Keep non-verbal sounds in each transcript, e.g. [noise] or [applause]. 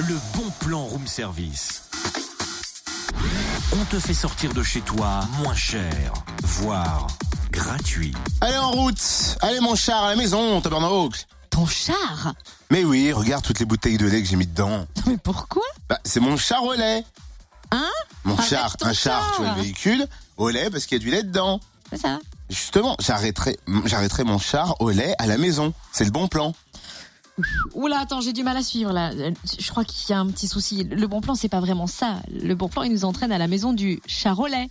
le bon plan room service. On te fait sortir de chez toi moins cher, voire gratuit. Allez en route Allez mon char à la maison, tabernacle Ton char? Mais oui, regarde toutes les bouteilles de lait que j'ai mis dedans. Mais pourquoi? Bah, c'est mon char au lait. Hein? Mon Arrête char, un char, tu vois le véhicule, au lait parce qu'il y a du lait dedans. C'est ça. Justement, j'arrêterai, j'arrêterai mon char au lait à la maison. C'est le bon plan. Oula, attends, j'ai du mal à suivre là. Je crois qu'il y a un petit souci. Le bon plan, c'est pas vraiment ça. Le bon plan, il nous entraîne à la maison du Charolais.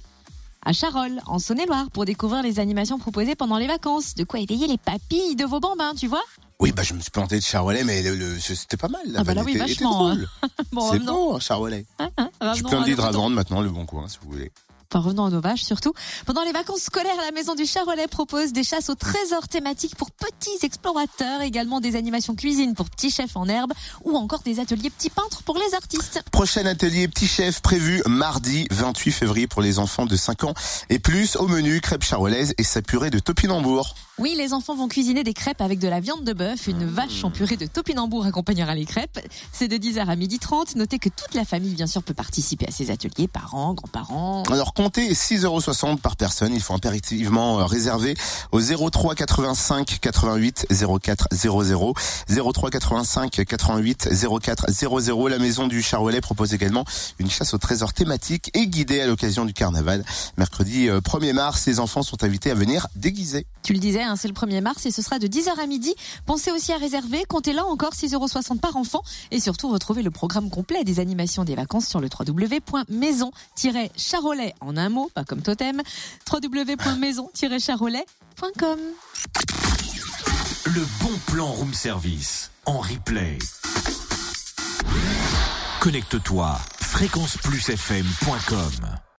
À Charolles, en Saône-et-Loire, pour découvrir les animations proposées pendant les vacances. De quoi éveiller les papilles de vos bambins, tu vois? Oui, bah je me suis planté de char au lait, mais le, le- c'était pas mal. La Ah bah là, oui, était- était vachement, drôle. [laughs] Bon, C'est revenons- beau, un char au lait. hein, hein, J'ai revenons plein de maintenant, le bon coin, si vous voulez. Enfin, revenons nos vaches surtout. Pendant les vacances scolaires, la maison du Charolais propose des chasses au trésor thématiques pour petits explorateurs, également des animations cuisine pour petits chefs en herbe ou encore des ateliers petits peintres pour les artistes. Prochain atelier petit chef prévu mardi 28 février pour les enfants de 5 ans et plus au menu crêpes charolaises et sa purée de topinambour. Oui, les enfants vont cuisiner des crêpes avec de la viande de bœuf, une vache en purée de topinambour accompagnera les crêpes. C'est de 10h à 12h30. Notez que toute la famille, bien sûr, peut participer à ces ateliers, parents, grands-parents. Alors comptez 6,60€ par personne. Il faut impérativement euh, réserver au 03 85 88 04 00. 03 85 88 04 00. La maison du Charolais propose également une chasse au trésor thématique et guidée à l'occasion du carnaval. Mercredi euh, 1er mars, les enfants sont invités à venir déguisés. Tu le disais, hein, c'est le 1er mars et ce sera de 10h à midi. Pensez aussi à réserver. Comptez là encore 6,60€ par enfant. Et surtout, retrouvez le programme complet des animations des vacances sur le www.maison-charolais en un mot, pas comme totem. www.maison-charolais.com Le bon plan room service en replay. Connecte-toi fréquenceplusfm.com